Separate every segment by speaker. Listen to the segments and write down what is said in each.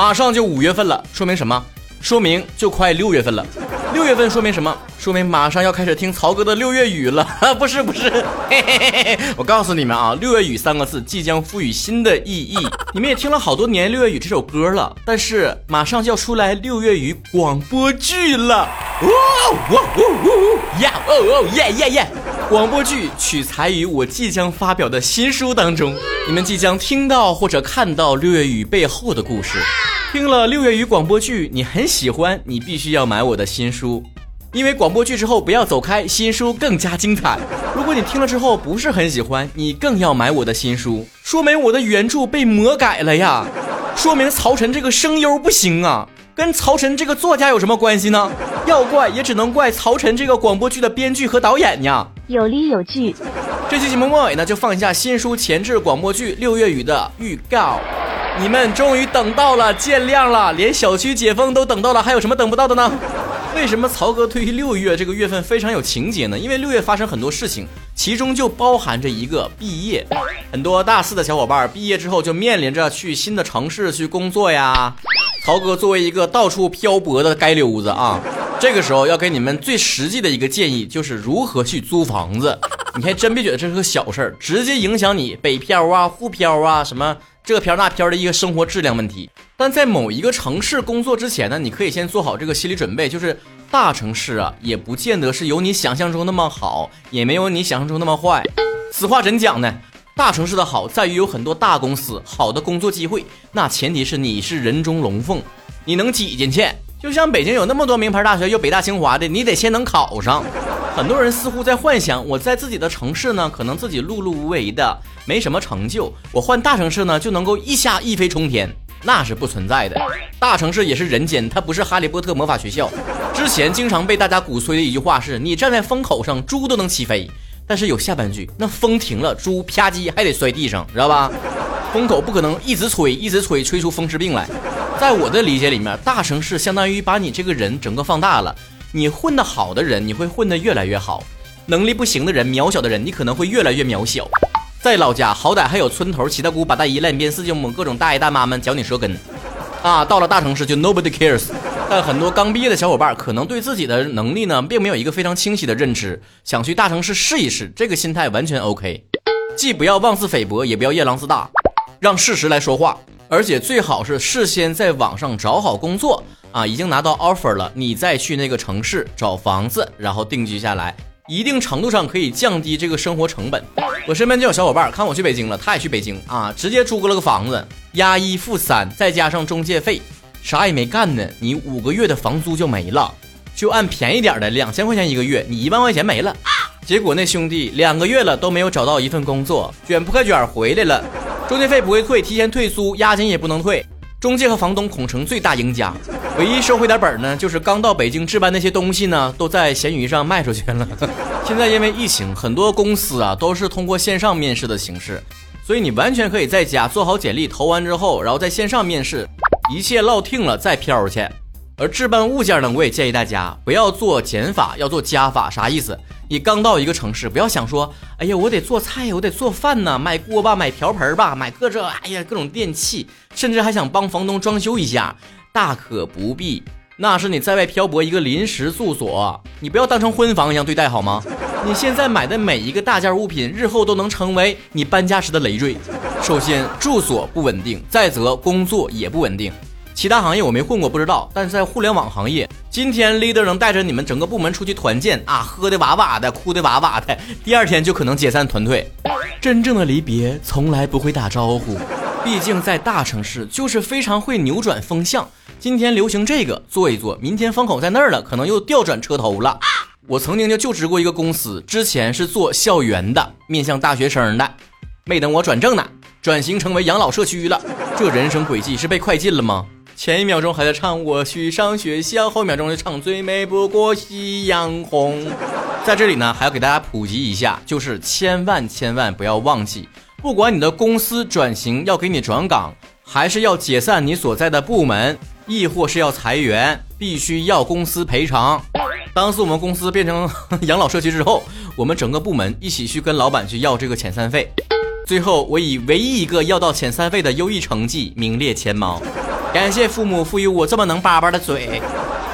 Speaker 1: 马上就五月份了，说明什么？说明就快六月份了。六月份说明什么？说明马上要开始听曹哥的六月雨了。不是不是，嘿嘿嘿嘿，我告诉你们啊，六月雨三个字即将赋予新的意义。你们也听了好多年六月雨这首歌了，但是马上就要出来六月雨广播剧了。哇哇呜呜呀哦哦耶耶耶！广播剧取材于我即将发表的新书当中，你们即将听到或者看到六月雨背后的故事。听了六月雨广播剧，你很喜欢，你必须要买我的新书，因为广播剧之后不要走开，新书更加精彩。如果你听了之后不是很喜欢，你更要买我的新书，说明我的原著被魔改了呀，说明曹晨这个声优不行啊，跟曹晨这个作家有什么关系呢？要怪也只能怪曹晨这个广播剧的编剧和导演呀。
Speaker 2: 有理有据。
Speaker 1: 这期节目末尾呢，就放一下新书前置广播剧《六月雨》的预告。你们终于等到了，见谅了，连小区解封都等到了，还有什么等不到的呢？为什么曹哥对于六月这个月份非常有情节呢？因为六月发生很多事情，其中就包含着一个毕业。很多大四的小伙伴毕业之后就面临着去新的城市去工作呀。曹哥作为一个到处漂泊的街溜子啊，这个时候要给你们最实际的一个建议，就是如何去租房子。你还真别觉得这是个小事儿，直接影响你北漂啊、沪漂啊什么。这个漂那漂的一个生活质量问题，但在某一个城市工作之前呢，你可以先做好这个心理准备，就是大城市啊，也不见得是有你想象中那么好，也没有你想象中那么坏。此话怎讲呢？大城市的好在于有很多大公司，好的工作机会，那前提是你是人中龙凤，你能挤进去。就像北京有那么多名牌大学，有北大清华的，你得先能考上。很多人似乎在幻想，我在自己的城市呢，可能自己碌碌无为的，没什么成就。我换大城市呢，就能够一下一飞冲天，那是不存在的。大城市也是人间，它不是哈利波特魔法学校。之前经常被大家鼓吹的一句话是：你站在风口上，猪都能起飞。但是有下半句，那风停了，猪啪叽还得摔地上，知道吧？风口不可能一直吹，一直吹，吹出风湿病来。在我的理解里面，大城市相当于把你这个人整个放大了。你混得好的人，你会混得越来越好；能力不行的人，渺小的人，你可能会越来越渺小。在老家，好歹还有村头、七大姑八大姨、烂边四舅母、各种大爷大妈们嚼你舌根。啊，到了大城市就 nobody cares。但很多刚毕业的小伙伴可能对自己的能力呢，并没有一个非常清晰的认知，想去大城市试一试，这个心态完全 OK。既不要妄自菲薄，也不要夜郎自大，让事实来说话，而且最好是事先在网上找好工作。啊，已经拿到 offer 了，你再去那个城市找房子，然后定居下来，一定程度上可以降低这个生活成本。我身边就有小伙伴看我去北京了，他也去北京啊，直接租了个房子，押一付三，再加上中介费，啥也没干呢，你五个月的房租就没了。就按便宜点的两千块钱一个月，你一万块钱没了。结果那兄弟两个月了都没有找到一份工作，卷铺盖卷回来了，中介费不会退，提前退租，押金也不能退。中介和房东恐成最大赢家，唯一收回点本呢，就是刚到北京置办那些东西呢，都在闲鱼上卖出去了。现在因为疫情，很多公司啊都是通过线上面试的形式，所以你完全可以在家做好简历，投完之后，然后在线上面试，一切落定了再飘去。而置办物件呢，我也建议大家不要做减法，要做加法。啥意思？你刚到一个城市，不要想说，哎呀，我得做菜，我得做饭呢，买锅吧，买瓢盆吧，买各这，哎呀，各种电器，甚至还想帮房东装修一下，大可不必。那是你在外漂泊一个临时住所，你不要当成婚房一样对待好吗？你现在买的每一个大件物品，日后都能成为你搬家时的累赘。首先，住所不稳定，再则工作也不稳定。其他行业我没混过，不知道。但是在互联网行业，今天 leader 能带着你们整个部门出去团建啊，喝的哇哇的，哭的哇哇的，第二天就可能解散团队。真正的离别从来不会打招呼，毕竟在大城市就是非常会扭转风向。今天流行这个做一做，明天风口在那儿了，可能又调转车头了。我曾经就就职过一个公司，之前是做校园的，面向大学生的，没等我转正呢，转型成为养老社区了。这人生轨迹是被快进了吗？前一秒钟还在唱我去上学校，后一秒钟就唱最美不过夕阳红。在这里呢，还要给大家普及一下，就是千万千万不要忘记，不管你的公司转型要给你转岗，还是要解散你所在的部门，亦或是要裁员，必须要公司赔偿。当时我们公司变成养老社区之后，我们整个部门一起去跟老板去要这个遣散费，最后我以唯一一个要到遣散费的优异成绩名列前茅。感谢父母赋予我这么能叭叭的嘴。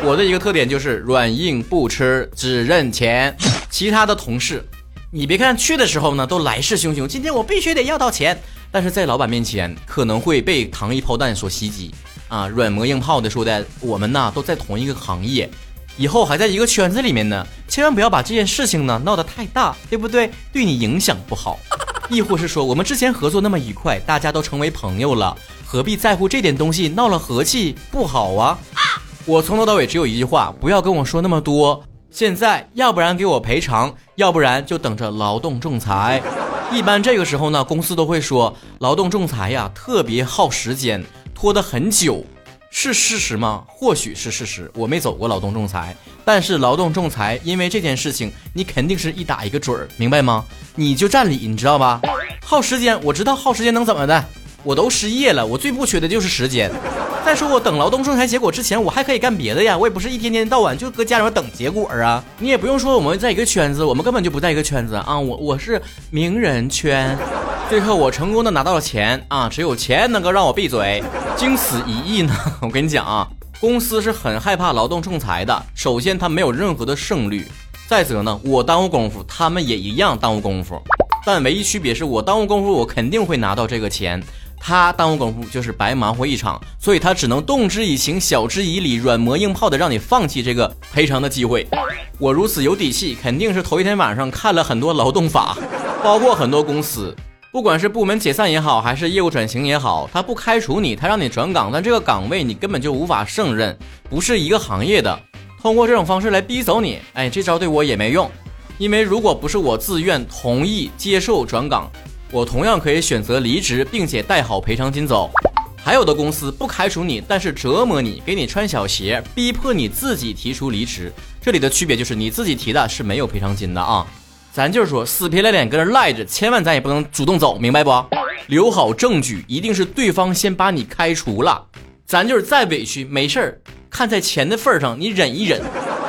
Speaker 1: 我的一个特点就是软硬不吃，只认钱。其他的同事，你别看去的时候呢都来势汹汹，今天我必须得要到钱，但是在老板面前可能会被糖衣炮弹所袭击啊！软磨硬泡的说的，我们呢都在同一个行业，以后还在一个圈子里面呢，千万不要把这件事情呢闹得太大，对不对？对你影响不好。亦或是说，我们之前合作那么愉快，大家都成为朋友了，何必在乎这点东西？闹了和气不好啊！我从头到尾只有一句话，不要跟我说那么多。现在要不然给我赔偿，要不然就等着劳动仲裁。一般这个时候呢，公司都会说劳动仲裁呀特别耗时间，拖得很久，是事实吗？或许是事实。我没走过劳动仲裁，但是劳动仲裁因为这件事情，你肯定是一打一个准儿，明白吗？你就占理，你知道吧？耗时间，我知道耗时间能怎么的？我都失业了，我最不缺的就是时间。再说我等劳动仲裁结果之前，我还可以干别的呀，我也不是一天天到晚就搁家里面等结果啊。你也不用说我们在一个圈子，我们根本就不在一个圈子啊。我我是名人圈，最后我成功的拿到了钱啊，只有钱能够让我闭嘴。经此一役呢，我跟你讲啊，公司是很害怕劳动仲裁的。首先，他没有任何的胜率；再则呢，我耽误功夫，他们也一样耽误功夫。但唯一区别是我耽误功夫，我肯定会拿到这个钱。他耽误功夫就是白忙活一场，所以他只能动之以情，晓之以理，软磨硬泡的让你放弃这个赔偿的机会。我如此有底气，肯定是头一天晚上看了很多劳动法，包括很多公司，不管是部门解散也好，还是业务转型也好，他不开除你，他让你转岗，但这个岗位你根本就无法胜任，不是一个行业的，通过这种方式来逼走你，哎，这招对我也没用，因为如果不是我自愿同意接受转岗。我同样可以选择离职，并且带好赔偿金走。还有的公司不开除你，但是折磨你，给你穿小鞋，逼迫你自己提出离职。这里的区别就是你自己提的是没有赔偿金的啊。咱就是说死皮赖脸搁这赖着，千万咱也不能主动走，明白不？留好证据，一定是对方先把你开除了。咱就是再委屈没事儿，看在钱的份上，你忍一忍，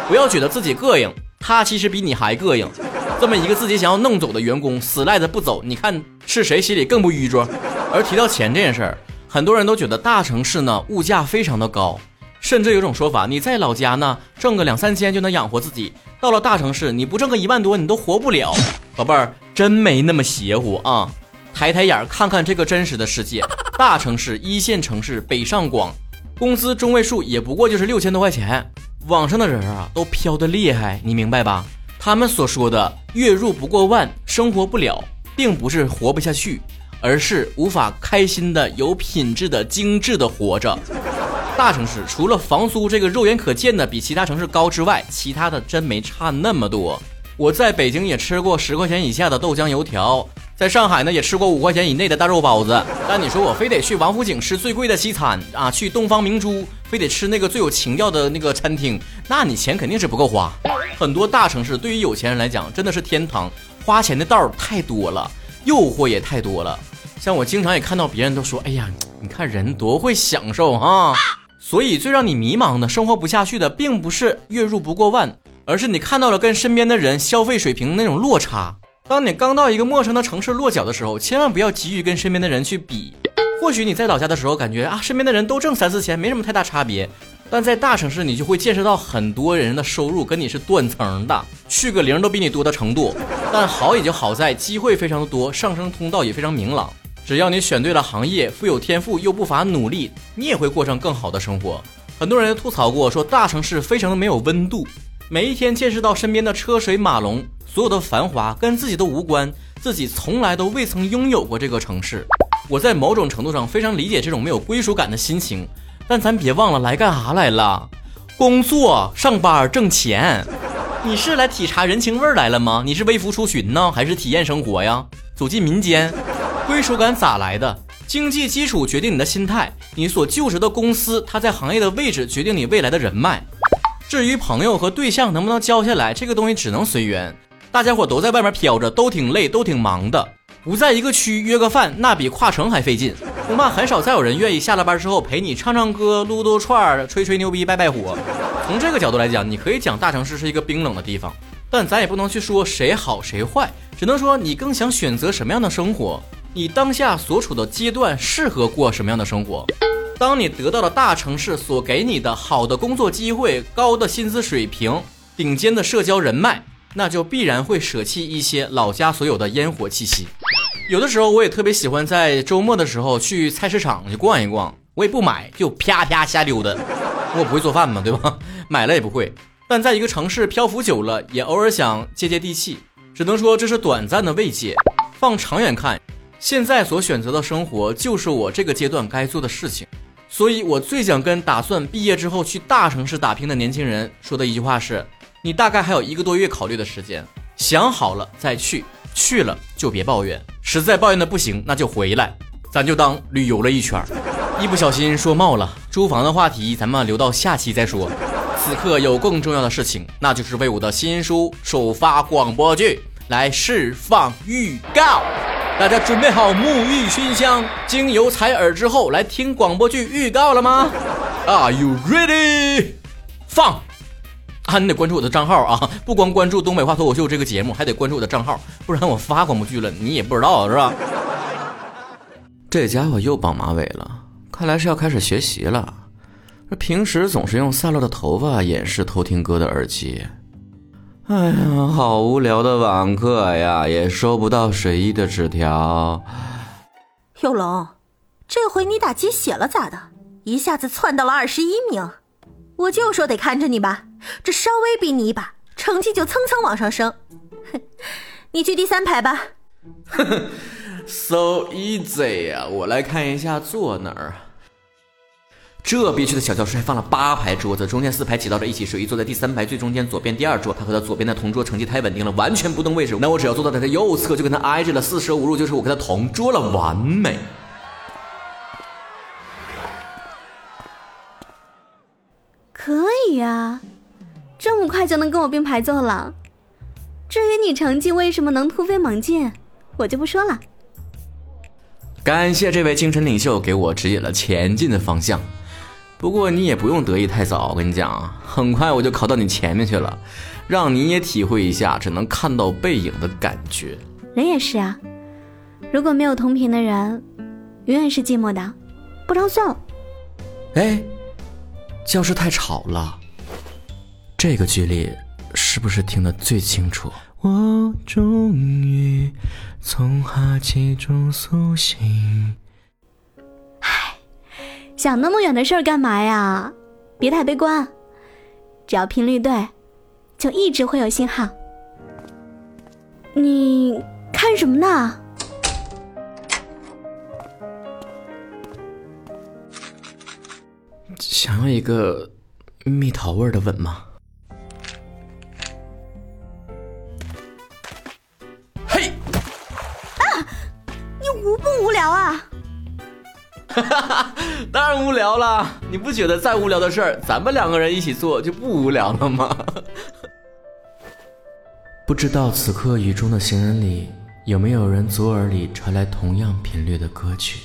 Speaker 1: 不要觉得自己膈应，他其实比你还膈应。这么一个自己想要弄走的员工，死赖着不走，你看是谁心里更不淤着？而提到钱这件事儿，很多人都觉得大城市呢物价非常的高，甚至有种说法，你在老家呢挣个两三千就能养活自己，到了大城市你不挣个一万多你都活不了。宝贝儿，真没那么邪乎啊！抬抬眼看看这个真实的世界，大城市一线城市北上广，工资中位数也不过就是六千多块钱，网上的人啊都飘的厉害，你明白吧？他们所说的月入不过万，生活不了，并不是活不下去，而是无法开心的、有品质的、精致的活着。大城市除了房租这个肉眼可见的比其他城市高之外，其他的真没差那么多。我在北京也吃过十块钱以下的豆浆油条，在上海呢也吃过五块钱以内的大肉包子。但你说我非得去王府井吃最贵的西餐啊，去东方明珠非得吃那个最有情调的那个餐厅，那你钱肯定是不够花。很多大城市对于有钱人来讲真的是天堂，花钱的道儿太多了，诱惑也太多了。像我经常也看到别人都说：“哎呀，你看人多会享受啊！”所以最让你迷茫的生活不下去的，并不是月入不过万，而是你看到了跟身边的人消费水平那种落差。当你刚到一个陌生的城市落脚的时候，千万不要急于跟身边的人去比。或许你在老家的时候感觉啊，身边的人都挣三四千，没什么太大差别。但在大城市，你就会见识到很多人的收入跟你是断层的，去个零都比你多的程度。但好也就好在机会非常的多，上升通道也非常明朗。只要你选对了行业，富有天赋又不乏努力，你也会过上更好的生活。很多人吐槽过，说大城市非常的没有温度，每一天见识到身边的车水马龙，所有的繁华跟自己都无关，自己从来都未曾拥有过这个城市。我在某种程度上非常理解这种没有归属感的心情。但咱别忘了来干啥来了，工作上班挣钱。你是来体察人情味来了吗？你是微服出巡呢，还是体验生活呀？走进民间，归属感咋来的？经济基础决定你的心态，你所就职的公司，它在行业的位置决定你未来的人脉。至于朋友和对象能不能交下来，这个东西只能随缘。大家伙都在外面飘着，都挺累，都挺忙的。不在一个区约个饭，那比跨城还费劲。恐怕很少再有人愿意下了班之后陪你唱唱歌、撸撸串、吹吹牛逼、拜拜火。从这个角度来讲，你可以讲大城市是一个冰冷的地方，但咱也不能去说谁好谁坏，只能说你更想选择什么样的生活，你当下所处的阶段适合过什么样的生活。当你得到了大城市所给你的好的工作机会、高的薪资水平、顶尖的社交人脉，那就必然会舍弃一些老家所有的烟火气息。有的时候，我也特别喜欢在周末的时候去菜市场去逛一逛，我也不买，就啪啪瞎溜达。我不会做饭嘛，对吧？买了也不会。但在一个城市漂浮久了，也偶尔想接接地气。只能说这是短暂的慰藉。放长远看。现在所选择的生活就是我这个阶段该做的事情，所以我最想跟打算毕业之后去大城市打拼的年轻人说的一句话是：你大概还有一个多月考虑的时间，想好了再去，去了就别抱怨，实在抱怨的不行那就回来，咱就当旅游了一圈。一不小心说冒了，租房的话题咱们留到下期再说。此刻有更重要的事情，那就是为我的新书首发广播剧来释放预告。大家准备好沐浴熏香、精油采耳之后，来听广播剧预告了吗？Are you ready？放！啊，你得关注我的账号啊！不光关注《东北话脱口秀》这个节目，还得关注我的账号，不然我发广播剧了，你也不知道是吧？这家伙又绑马尾了，看来是要开始学习了。平时总是用散落的头发掩饰偷听歌的耳机。哎呀，好无聊的网课呀，也收不到水一的纸条。
Speaker 2: 有龙，这回你打鸡血了咋的？一下子窜到了二十一名，我就说得看着你吧，这稍微逼你一把，成绩就蹭蹭往上升。哼，你去第三排吧。
Speaker 1: 呵 呵 So easy 呀，我来看一下坐哪儿。这憋屈的小教室还放了八排桌子，中间四排挤到了一起。水一坐在第三排最中间左边第二桌，他和他左边的同桌成绩太稳定了，完全不动位置。那我只要坐到他的右侧，就跟他挨着了，四舍五入就是我跟他同桌了，完美。
Speaker 3: 这么快就能跟我并排坐了。至于你成绩为什么能突飞猛进，我就不说了。
Speaker 1: 感谢这位精神领袖给我指引了前进的方向。不过你也不用得意太早，我跟你讲啊，很快我就考到你前面去了，让你也体会一下只能看到背影的感觉。
Speaker 3: 人也是啊，如果没有同频的人，永远是寂寞的。不着算了。
Speaker 1: 哎，教室太吵了，这个距离是不是听得最清楚？我终于从哈气中苏醒。
Speaker 3: 唉想那么远的事儿干嘛呀？别太悲观，只要频率对，就一直会有信号。你看什么呢？
Speaker 1: 想要一个蜜桃味的吻吗？哈 哈当然无聊啦。你不觉得再无聊的事儿，咱们两个人一起做就不无聊了吗？不知道此刻雨中的行人里，有没有人左耳里传来同样频率的歌曲？